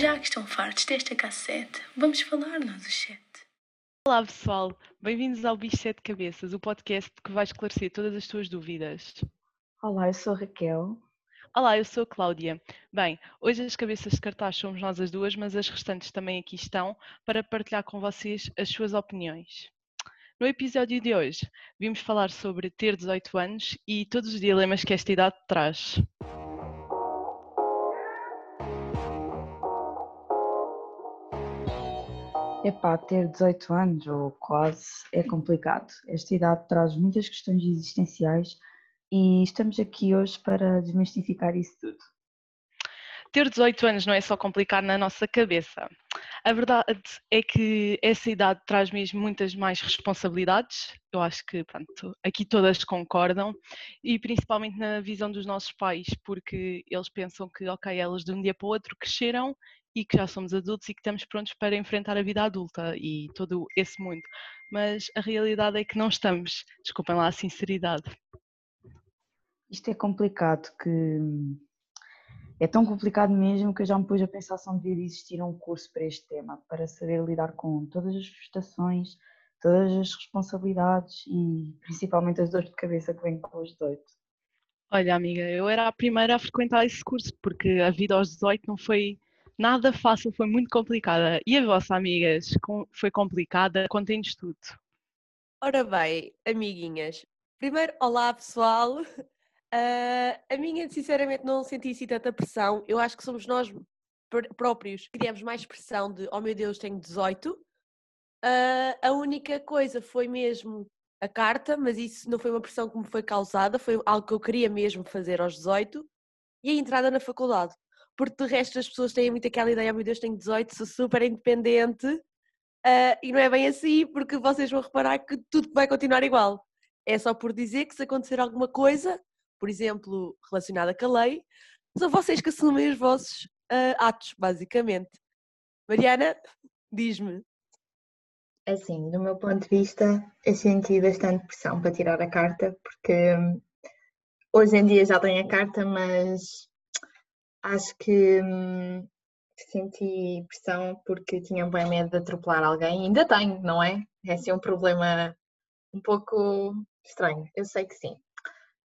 Já que estão fartos desta cassete, vamos falar nós os sete. Olá pessoal, bem-vindos ao Bicho Sete Cabeças, o podcast que vai esclarecer todas as tuas dúvidas. Olá, eu sou a Raquel. Olá, eu sou a Cláudia. Bem, hoje as cabeças de cartaz somos nós as duas, mas as restantes também aqui estão para partilhar com vocês as suas opiniões. No episódio de hoje, vimos falar sobre ter 18 anos e todos os dilemas que esta idade traz. Epá, ter 18 anos ou quase é complicado. Esta idade traz muitas questões existenciais e estamos aqui hoje para desmistificar isso tudo. Ter 18 anos não é só complicado na nossa cabeça. A verdade é que essa idade traz mesmo muitas mais responsabilidades. Eu acho que pronto, aqui todas concordam, e principalmente na visão dos nossos pais, porque eles pensam que, ok, elas de um dia para o outro cresceram e que já somos adultos e que estamos prontos para enfrentar a vida adulta e todo esse mundo. Mas a realidade é que não estamos. Desculpem lá a sinceridade. Isto é complicado, que é tão complicado mesmo que eu já me pus a pensar se não devia existir um curso para este tema, para saber lidar com todas as frustrações, todas as responsabilidades e principalmente as dores de cabeça que vêm com os 18. Olha, amiga, eu era a primeira a frequentar esse curso porque a vida aos 18 não foi nada fácil, foi muito complicada. E a vossa, amigas, foi complicada? Contem-nos tudo. Ora bem, amiguinhas, primeiro, olá pessoal. Uh, a minha, sinceramente, não senti assim tanta pressão. Eu acho que somos nós próprios que criamos mais pressão de oh meu Deus, tenho 18. Uh, ah, a única coisa foi mesmo a carta, mas isso não foi uma pressão que me foi causada, foi algo que eu queria mesmo fazer aos 18 e a entrada na faculdade porque de resto as pessoas têm muito aquela ideia, oh meu Deus, tenho 18, sou super independente, uh, e não é bem assim, porque vocês vão reparar que tudo vai continuar igual. É só por dizer que se acontecer alguma coisa, por exemplo, relacionada com a lei, são vocês que assumem os vossos uh, atos, basicamente. Mariana, diz-me. Assim, do meu ponto de vista, eu senti bastante pressão para tirar a carta, porque hum, hoje em dia já tenho a carta, mas Acho que hum, senti pressão porque tinha bem medo de atropelar alguém. Ainda tenho, não é? É assim um problema um pouco estranho, eu sei que sim.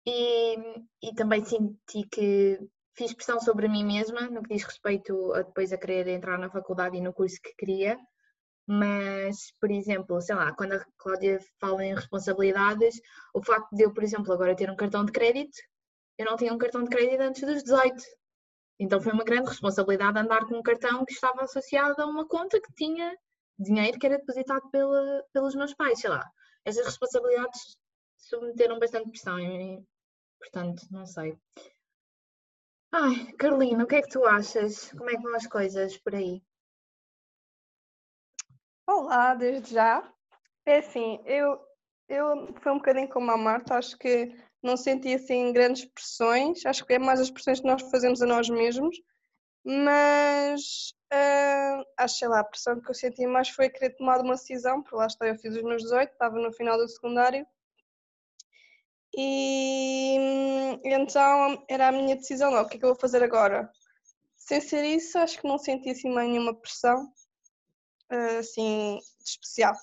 E, e também senti que fiz pressão sobre mim mesma no que diz respeito a depois a querer entrar na faculdade e no curso que queria, mas, por exemplo, sei lá, quando a Cláudia fala em responsabilidades, o facto de eu, por exemplo, agora ter um cartão de crédito, eu não tinha um cartão de crédito antes dos 18, então foi uma grande responsabilidade andar com um cartão que estava associado a uma conta que tinha dinheiro que era depositado pela, pelos meus pais, sei lá. Essas responsabilidades submeteram bastante pressão portanto, não sei. Ai, Carolina, o que é que tu achas? Como é que vão as coisas por aí? Olá, desde já. É assim, eu, eu foi um bocadinho como a Marta, acho que não senti assim grandes pressões, acho que é mais as pressões que nós fazemos a nós mesmos, mas uh, acho, sei lá, a pressão que eu senti mais foi querer tomar uma decisão, porque lá está, eu fiz os meus 18, estava no final do secundário, e então era a minha decisão, não, o que é que eu vou fazer agora? Sem ser isso, acho que não senti assim nenhuma pressão, uh, assim, especial.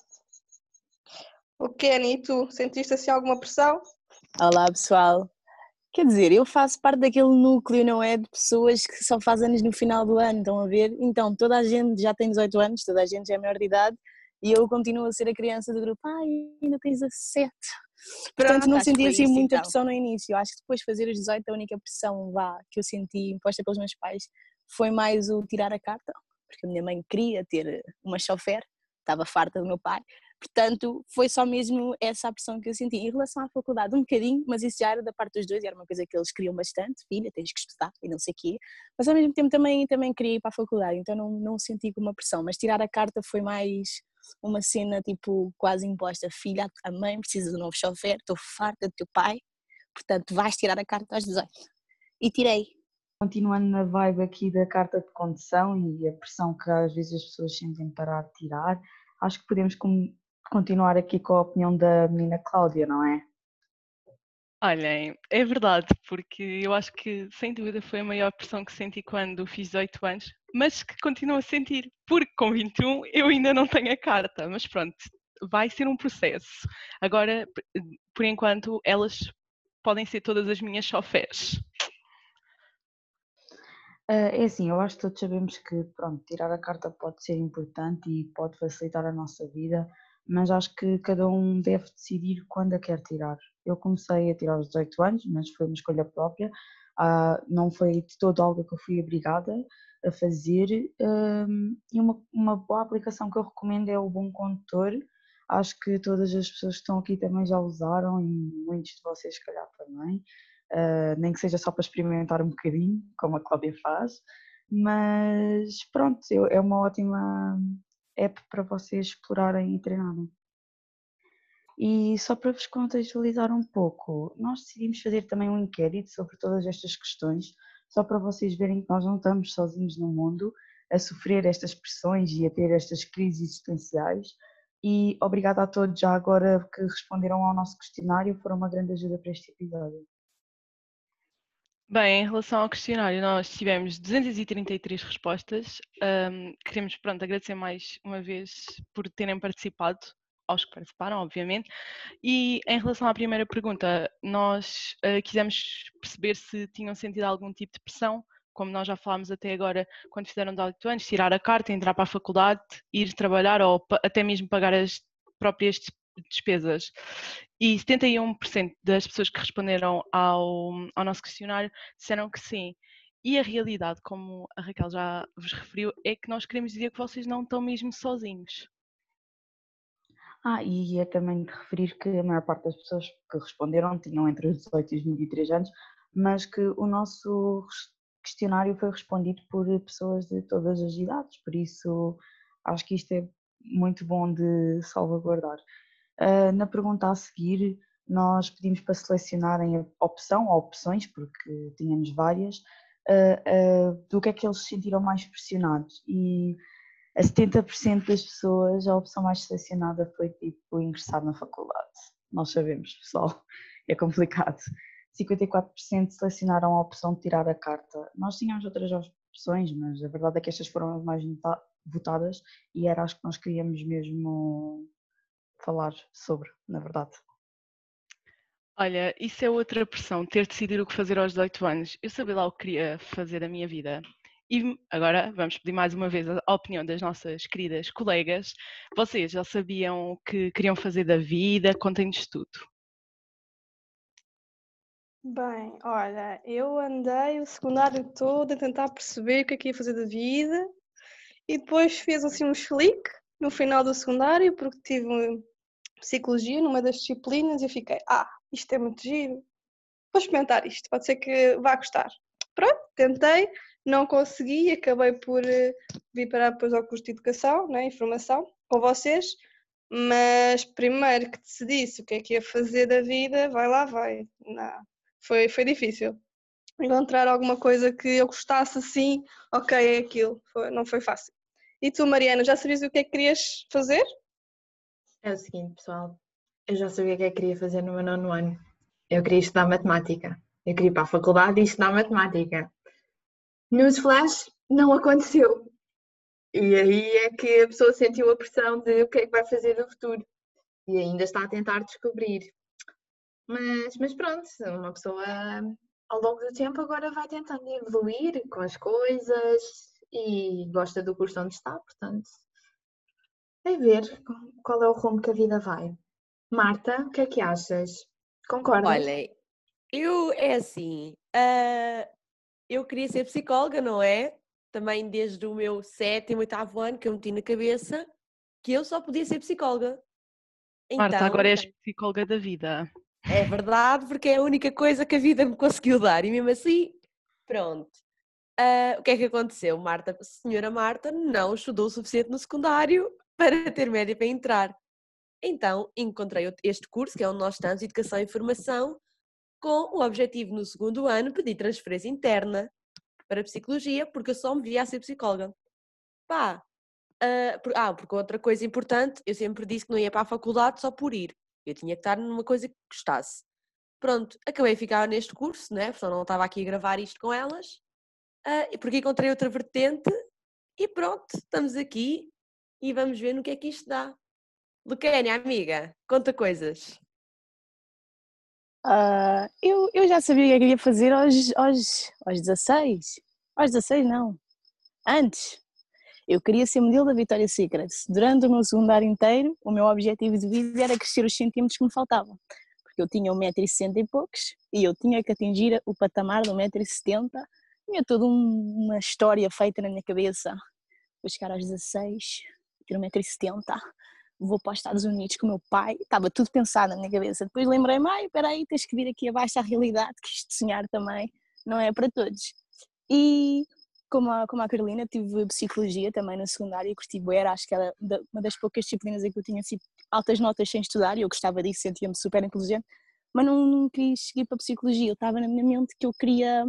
O Kenny, e tu, sentiste assim alguma pressão? Olá pessoal. Quer dizer, eu faço parte daquele núcleo, não é? De pessoas que só fazem anos no final do ano, estão a ver? Então, toda a gente já tem 18 anos, toda a gente já é maior de idade e eu continuo a ser a criança do grupo. Ai, ainda tens 17. Portanto, não senti assim muita então. pressão no início. Eu acho que depois de fazer os 18, a única pressão vá, que eu senti imposta pelos meus pais foi mais o tirar a carta, porque a minha mãe queria ter uma chofer, estava farta do meu pai, Portanto, foi só mesmo essa a pressão que eu senti. Em relação à faculdade, um bocadinho, mas isso já era da parte dos dois, era uma coisa que eles queriam bastante, filha, tens que estudar e não sei o quê. Mas ao mesmo tempo também, também queria ir para a faculdade, então não, não senti como uma pressão. Mas tirar a carta foi mais uma cena tipo quase imposta. Filha, a mãe precisa de um novo chofer, estou farta do teu pai, portanto vais tirar a carta aos 18. E tirei. Continuando na vibe aqui da carta de condução e a pressão que às vezes as pessoas sentem para tirar, acho que podemos continuar aqui com a opinião da menina Cláudia, não é? Olhem, é verdade, porque eu acho que sem dúvida foi a maior pressão que senti quando fiz 18 anos, mas que continuo a sentir, porque com 21 eu ainda não tenho a carta, mas pronto, vai ser um processo. Agora, por enquanto, elas podem ser todas as minhas chofés. Ah, é assim, eu acho que todos sabemos que, pronto, tirar a carta pode ser importante e pode facilitar a nossa vida, mas acho que cada um deve decidir quando a quer tirar. Eu comecei a tirar aos 18 anos, mas foi uma escolha própria, ah, não foi de todo algo que eu fui obrigada a fazer, e uma, uma boa aplicação que eu recomendo é o Bom Condutor. Acho que todas as pessoas que estão aqui também já usaram e muitos de vocês, se calhar, também uh, nem que seja só para experimentar um bocadinho, como a Cláudia faz, mas pronto, é uma ótima app para vocês explorarem e treinarem. E só para vos contextualizar um pouco, nós decidimos fazer também um inquérito sobre todas estas questões, só para vocês verem que nós não estamos sozinhos no mundo a sofrer estas pressões e a ter estas crises existenciais. E obrigada a todos já agora que responderam ao nosso questionário, foram uma grande ajuda para este episódio. Bem, em relação ao questionário, nós tivemos 233 respostas. Um, queremos, pronto, agradecer mais uma vez por terem participado, aos que participaram, obviamente. E em relação à primeira pergunta, nós uh, quisemos perceber se tinham sentido algum tipo de pressão, como nós já falámos até agora, quando fizeram 18 anos, tirar a carta, entrar para a faculdade, ir trabalhar ou até mesmo pagar as próprias despesas. E 71% das pessoas que responderam ao, ao nosso questionário disseram que sim. E a realidade, como a Raquel já vos referiu, é que nós queremos dizer que vocês não estão mesmo sozinhos. Ah, e é também de referir que a maior parte das pessoas que responderam tinham entre os 18 e os 23 anos, mas que o nosso questionário foi respondido por pessoas de todas as idades, por isso acho que isto é muito bom de salvaguardar. Uh, na pergunta a seguir, nós pedimos para selecionarem a opção ou opções, porque tínhamos várias, uh, uh, do que é que eles se sentiram mais pressionados. E a 70% das pessoas, a opção mais selecionada foi tipo ingressar na faculdade. Nós sabemos, pessoal, é complicado. 54% selecionaram a opção de tirar a carta. Nós tínhamos outras opções, mas a verdade é que estas foram as mais votadas e era as que nós queríamos mesmo falar sobre, na verdade. Olha, isso é outra pressão, ter decidido o que fazer aos 18 anos. Eu sabia lá o que queria fazer da minha vida. E agora vamos pedir mais uma vez a opinião das nossas queridas colegas. Vocês já sabiam o que queriam fazer da vida? Contem-nos tudo. Bem, olha, eu andei o secundário todo a tentar perceber o que é que ia fazer da vida e depois fiz assim um slick no final do secundário porque tive psicologia numa das disciplinas e fiquei, ah, isto é muito giro, vou experimentar isto, pode ser que vá gostar. Pronto, tentei, não consegui, acabei por uh, vir parar depois ao curso de Educação, né, Informação, com vocês, mas primeiro que decidisse o que é que ia fazer da vida, vai lá, vai. Não, foi, foi difícil. Encontrar alguma coisa que eu gostasse assim, ok, é aquilo, foi, não foi fácil. E tu, Mariana, já sabias o que é que querias fazer? É o seguinte, pessoal, eu já sabia o que é que queria fazer no meu nono ano. Eu queria estudar matemática. Eu queria ir para a faculdade e estudar matemática. Nos flash, não aconteceu. E aí é que a pessoa sentiu a pressão de o que é que vai fazer no futuro. E ainda está a tentar descobrir. Mas, mas pronto, uma pessoa ao longo do tempo agora vai tentando evoluir com as coisas e gosta do curso onde está, portanto é ver qual é o rumo que a vida vai. Marta, o que é que achas? Concordas? Olha, eu é assim, uh, eu queria ser psicóloga, não é? Também desde o meu sétimo, oitavo ano que eu meti na cabeça que eu só podia ser psicóloga. Então, Marta, agora és psicóloga da vida. É verdade, porque é a única coisa que a vida me conseguiu dar e mesmo assim, pronto. Uh, o que é que aconteceu? Marta, senhora Marta não estudou o suficiente no secundário para ter média para entrar. Então, encontrei este curso, que é onde nós estamos, Educação e Formação, com o objetivo no segundo ano pedir transferência interna para Psicologia, porque eu só me via a ser psicóloga. Pá, uh, por, ah, porque outra coisa importante, eu sempre disse que não ia para a faculdade só por ir. Eu tinha que estar numa coisa que gostasse. pronto, acabei de ficar neste curso, né? Porque não estava aqui a gravar isto com elas, ah, porque encontrei outra vertente e pronto, estamos aqui e vamos ver no que é que isto dá. Luquénia, amiga, conta coisas. Ah, eu, eu já sabia o que é que queria fazer aos, aos, aos 16. Aos 16 não. Antes. Eu queria ser modelo da Victoria's Secret. Durante o meu secundário inteiro, o meu objetivo de vida era crescer os centímetros que me faltavam. Porque eu tinha 1,60m e poucos e eu tinha que atingir o patamar de 1,70m. Tinha toda um- uma história feita na minha cabeça. Vou chegar aos 16, ter 1,70m, vou para os Estados Unidos com o meu pai. Estava tudo pensado na minha cabeça. Depois lembrei-me, ai, espera aí, tens que vir aqui abaixo à realidade, que isto sonhar também não é para todos. E como a, como a Carolina, tive psicologia também no secundário e curti era acho que era uma das poucas disciplinas em que eu tinha assim, altas notas sem estudar e eu gostava disso, sentia-me super inteligente, mas não, não quis seguir para psicologia, eu estava na minha mente que eu queria,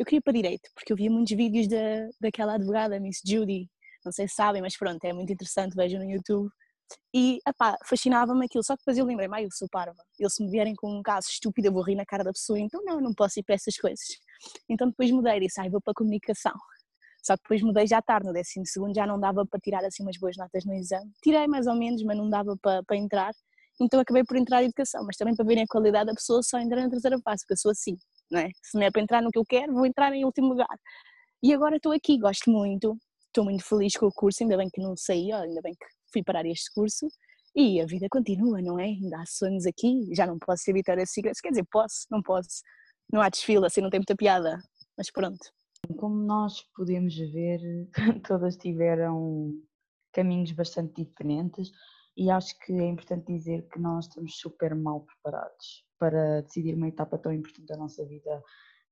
eu queria para direito, porque eu via muitos vídeos da, daquela advogada, Miss Judy, não sei se sabem, mas pronto, é muito interessante, vejam no YouTube, e epá, fascinava-me aquilo, só que depois eu lembrei-me, eu sou parva, eu se me vierem com um caso estúpido eu vou rir na cara da pessoa, então não, não posso ir para essas coisas. Então depois mudei, disse, ah, vou para a comunicação. Só que depois mudei já tarde, no décimo segundo já não dava para tirar assim umas boas notas no exame. Tirei mais ou menos, mas não dava para, para entrar. Então acabei por entrar em educação, mas também para verem a qualidade da pessoa só entrar na terceira fase, porque eu sou assim, não é? Se não é para entrar no que eu quero, vou entrar em último lugar. E agora estou aqui, gosto muito, estou muito feliz com o curso, ainda bem que não saí, ainda bem que fui parar este curso. E a vida continua, não é? Ainda há sonhos aqui, já não posso ser Victoria's Secret, quer dizer, posso, não posso. Não há desfile, assim não tem muita piada, mas pronto. Como nós podemos ver, todas tiveram caminhos bastante diferentes e acho que é importante dizer que nós estamos super mal preparados para decidir uma etapa tão importante da nossa vida,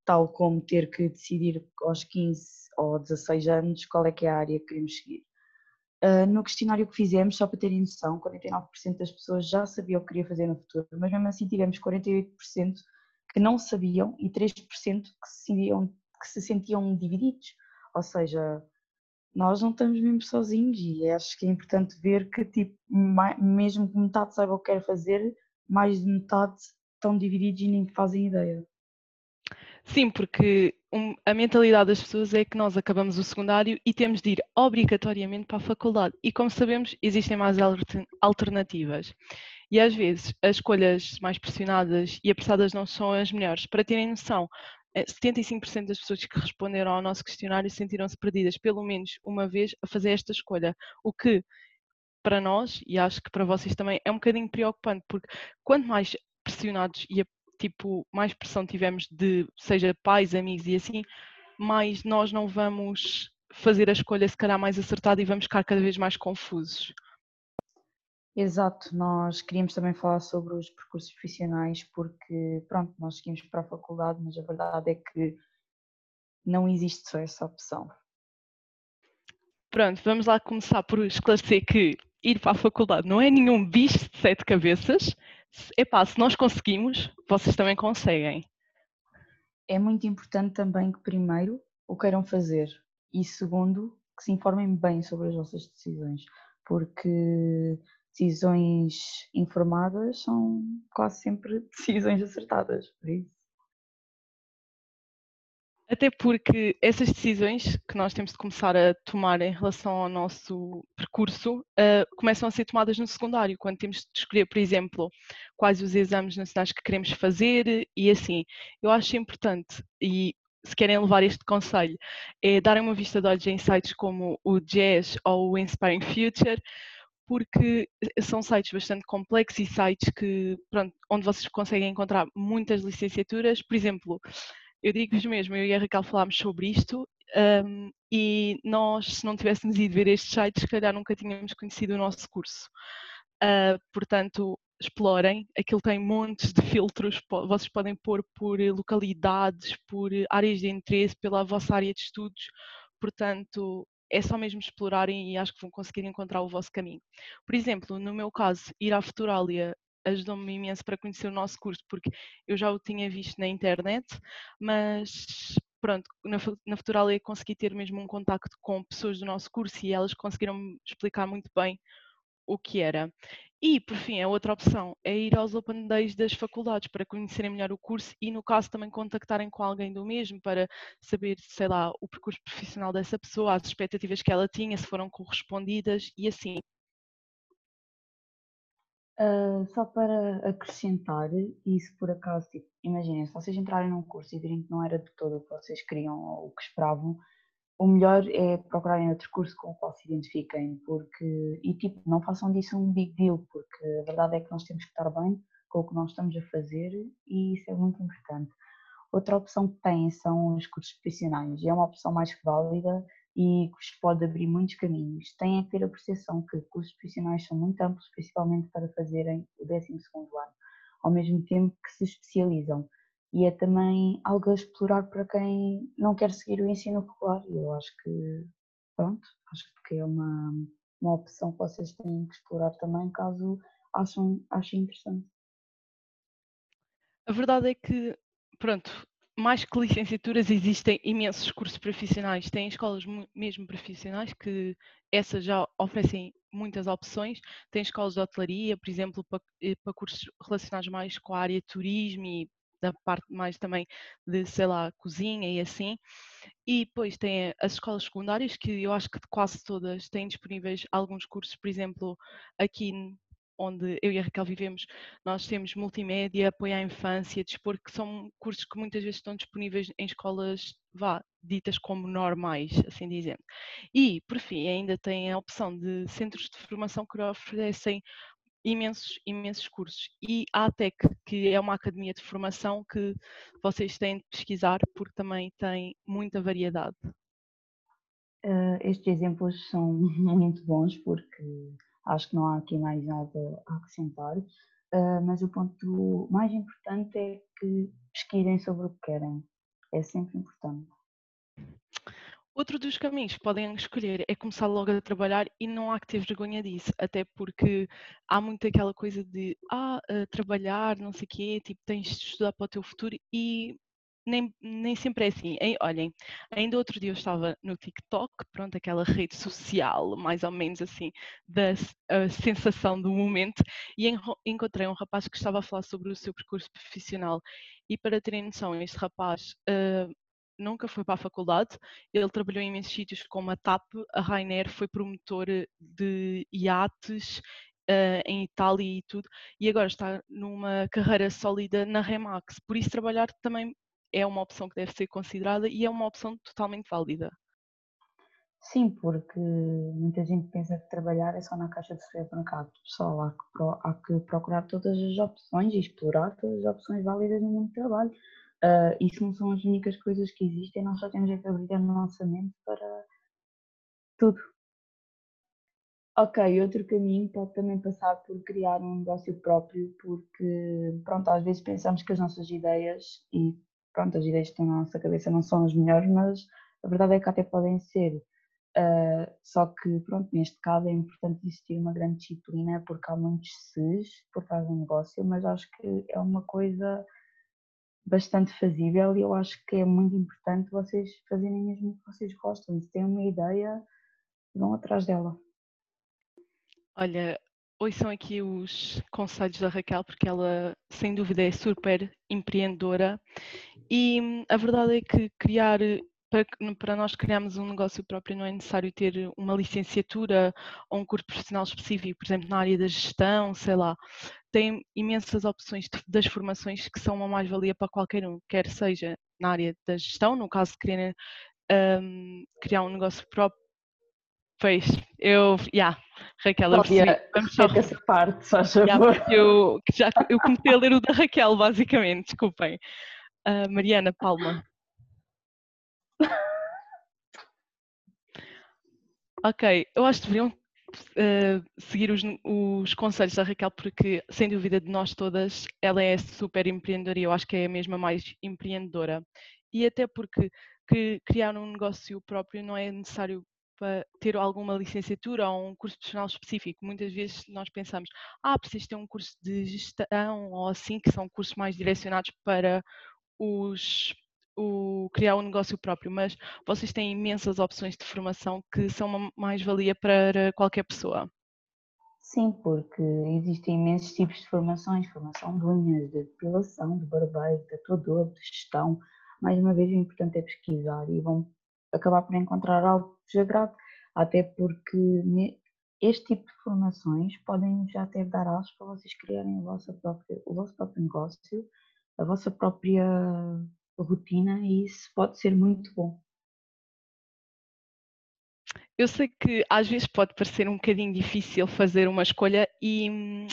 tal como ter que decidir aos 15 ou 16 anos qual é que é a área que queremos seguir. Ah, no questionário que fizemos, só para terem noção, 49% das pessoas já sabiam o que queria fazer no futuro, mas mesmo assim tivemos 48% que não sabiam e 3% que se sentiam, que se sentiam divididos. Ou seja, nós não estamos mesmo sozinhos e acho que é importante ver que tipo, mesmo que metade saiba o que quer fazer, mais de metade estão divididos e nem fazem ideia. Sim, porque a mentalidade das pessoas é que nós acabamos o secundário e temos de ir obrigatoriamente para a faculdade. E como sabemos, existem mais alter- alternativas. E às vezes as escolhas mais pressionadas e apressadas não são as melhores. Para terem noção, 75% das pessoas que responderam ao nosso questionário sentiram-se perdidas pelo menos uma vez a fazer esta escolha. O que para nós, e acho que para vocês também, é um bocadinho preocupante, porque quanto mais pressionados e tipo, mais pressão tivermos de, seja pais, amigos e assim, mais nós não vamos fazer a escolha se calhar mais acertada e vamos ficar cada vez mais confusos. Exato, nós queríamos também falar sobre os percursos profissionais porque, pronto, nós seguimos para a faculdade, mas a verdade é que não existe só essa opção. Pronto, vamos lá começar por esclarecer que ir para a faculdade não é nenhum bicho de sete cabeças. Epá, se nós conseguimos, vocês também conseguem. É muito importante também que, primeiro, o queiram fazer e, segundo, que se informem bem sobre as vossas decisões, porque decisões informadas são quase sempre decisões acertadas, por isso. Até porque essas decisões que nós temos de começar a tomar em relação ao nosso percurso ah, começam a ser tomadas no secundário, quando temos de escolher, por exemplo, quais os exames nacionais que queremos fazer e assim. Eu acho importante, e se querem levar este conselho, é darem uma vista de olhos em sites como o Jazz ou o Inspiring Future, porque são sites bastante complexos e sites que, pronto, onde vocês conseguem encontrar muitas licenciaturas. Por exemplo, eu digo-vos mesmo, eu e a Raquel falámos sobre isto um, e nós, se não tivéssemos ido ver estes sites, se calhar nunca tínhamos conhecido o nosso curso. Uh, portanto, explorem, aquilo tem montes de filtros, vocês podem pôr por localidades, por áreas de interesse, pela vossa área de estudos, portanto, é só mesmo explorarem e acho que vão conseguir encontrar o vosso caminho. Por exemplo, no meu caso, ir à Futuralia ajudou-me imenso para conhecer o nosso curso, porque eu já o tinha visto na internet, mas pronto, na, Fu- na Futuralia consegui ter mesmo um contacto com pessoas do nosso curso e elas conseguiram explicar muito bem o que era. E, por fim, a outra opção é ir aos Open Days das faculdades para conhecerem melhor o curso e, no caso, também contactarem com alguém do mesmo para saber, sei lá, o percurso profissional dessa pessoa, as expectativas que ela tinha, se foram correspondidas e assim. Uh, só para acrescentar, e se por acaso, tipo, imaginem, se vocês entrarem num curso e virem que não era de todo o que vocês queriam ou o que esperavam, o melhor é procurarem outro curso com o qual se identifiquem, porque, e tipo, não façam disso um big deal, porque a verdade é que nós temos que estar bem com o que nós estamos a fazer e isso é muito importante. Outra opção que têm são os cursos profissionais, é uma opção mais válida e que vos pode abrir muitos caminhos. Têm que ter a percepção que cursos profissionais são muito amplos, principalmente para fazerem o 12 ano, ao mesmo tempo que se especializam e é também algo a explorar para quem não quer seguir o ensino regular. Eu acho que, pronto, acho que é uma, uma opção que vocês têm que explorar também, caso achem, achem interessante. A verdade é que, pronto, mais que licenciaturas, existem imensos cursos profissionais. Tem escolas mesmo profissionais que essas já oferecem muitas opções. Tem escolas de hotelaria, por exemplo, para, eh, para cursos relacionados mais com a área de turismo e da parte mais também de, sei lá, cozinha e assim. E depois tem as escolas secundárias, que eu acho que quase todas têm disponíveis alguns cursos, por exemplo, aqui onde eu e a Raquel vivemos, nós temos multimédia, apoio à infância, dispor, que são cursos que muitas vezes estão disponíveis em escolas, vá, ditas como normais, assim dizendo. E, por fim, ainda tem a opção de centros de formação que oferecem imensos, imensos cursos. E a ATEC, que é uma academia de formação que vocês têm de pesquisar porque também tem muita variedade. Uh, estes exemplos são muito bons porque acho que não há aqui mais nada a acrescentar, uh, mas o ponto mais importante é que pesquisem sobre o que querem. É sempre importante. Outro dos caminhos que podem escolher é começar logo a trabalhar e não há que ter vergonha disso, até porque há muito aquela coisa de ah, trabalhar, não sei o quê, tipo, tens de estudar para o teu futuro e nem, nem sempre é assim. olhem, ainda outro dia eu estava no TikTok, pronto, aquela rede social, mais ou menos assim, da sensação do momento, e encontrei um rapaz que estava a falar sobre o seu percurso profissional. E para terem noção, este rapaz uh, nunca foi para a faculdade. Ele trabalhou em imensos sítios como a TAP, a Rainer foi promotor de iates uh, em Itália e tudo, e agora está numa carreira sólida na Remax. Por isso, trabalhar também é uma opção que deve ser considerada e é uma opção totalmente válida. Sim, porque muita gente pensa que trabalhar é só na caixa de supermercado. Pessoal, há que, há que procurar todas as opções e explorar todas as opções válidas no mundo do trabalho Uh, isso não são as únicas coisas que existem, nós só temos é que abrir no nossa mente para tudo. Ok, outro caminho pode também passar por criar um negócio próprio, porque, pronto, às vezes pensamos que as nossas ideias, e pronto, as ideias que estão na nossa cabeça não são as melhores, mas a verdade é que até podem ser. Uh, só que, pronto, neste caso é importante existir uma grande disciplina, porque há muitos ses por trás do negócio, mas acho que é uma coisa bastante fazível e eu acho que é muito importante vocês fazerem mesmo o que vocês gostam. Se têm uma ideia, vão atrás dela. Olha, são aqui os conselhos da Raquel, porque ela, sem dúvida, é super empreendedora e hum, a verdade é que criar para, para, nós criarmos um negócio próprio não é necessário ter uma licenciatura ou um curso profissional específico, por exemplo, na área da gestão, sei lá. Tem imensas opções de, das formações que são uma mais-valia para qualquer um, quer seja na área da gestão, no caso de quererem um, criar um negócio próprio. Pois, eu, já, yeah, Raquel, eu percebi. Vamos só... essa parte, só yeah, eu, já, eu comecei a ler o da Raquel, basicamente, desculpem. Uh, Mariana, Palma. Ok, eu acho que deveriam uh, seguir os, os, conselhos da Raquel, porque, sem dúvida, de nós todas, ela é super empreendedora e eu acho que é a mesma mais empreendedora. E até porque que criar um negócio próprio não é necessário para ter alguma licenciatura ou um curso profissional específico. Muitas vezes nós pensamos, ah, preciso ter um curso de gestão ou assim, que são cursos mais direcionados para os o criar um negócio próprio, mas vocês têm imensas opções de formação que são uma mais-valia para qualquer pessoa. Sim, porque existem imensos tipos de formações, formação de unhas, de depilação, de barbeiro, de tatuador, de gestão. Mais uma vez o importante é pesquisar e vão acabar por encontrar algo que vos agrade, até porque este tipo de formações podem já até dar aulas para vocês criarem o vosso próprio negócio, a vossa própria rotina e isso pode ser muito bom. Eu sei que às vezes pode parecer um bocadinho difícil fazer uma escolha e,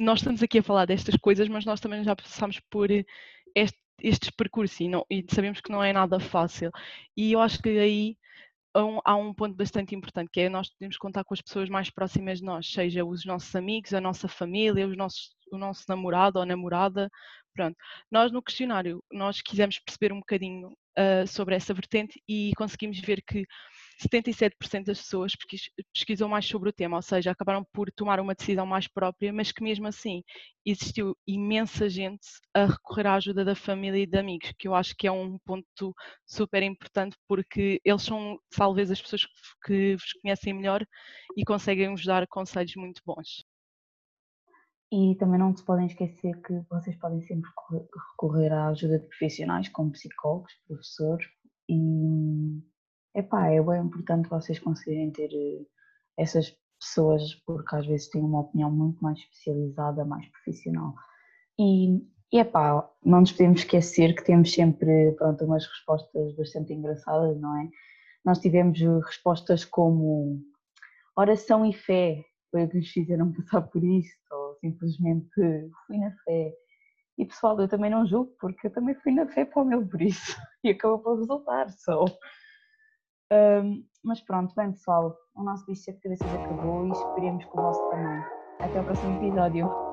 nós estamos aqui a falar destas coisas, mas nós também já passamos por este, estes percursos e, não, e, sabemos que não é nada fácil. E eu acho que aí há um, há um, ponto bastante importante, que é nós podemos contar com as pessoas mais próximas de nós, seja os nossos amigos, a nossa família, os nossos, o nosso namorado ou namorada. Pronto, nós no questionário, nós quisemos perceber um bocadinho uh, sobre essa vertente e conseguimos ver que 77% das pessoas pesquisam mais sobre o tema, ou seja, acabaram por tomar uma decisão mais própria, mas que mesmo assim existiu imensa gente a recorrer à ajuda da família e de amigos, que eu acho que é um ponto super importante porque eles são talvez as pessoas que vos conhecem melhor e conseguem vos dar conselhos muito bons. E também não se podem esquecer que vocês podem sempre recorrer à ajuda de profissionais como psicólogos, professores e Epá, é bem importante vocês conseguirem ter eh, essas pessoas, porque às vezes têm uma opinião muito mais especializada, mais profissional. E, e epá, não nos podemos esquecer que temos sempre pronto, umas respostas bastante engraçadas, não é? Nós tivemos respostas como oração e fé, foi o que nos fizeram passar por isso, ou simplesmente fui na fé. E pessoal, eu também não julgo, porque eu também fui na fé para o meu por isso, e acabou por resultar, só. Um, mas pronto, bem pessoal, o nosso bicho de cabeças acabou e esperemos que o vosso também. Até o próximo episódio.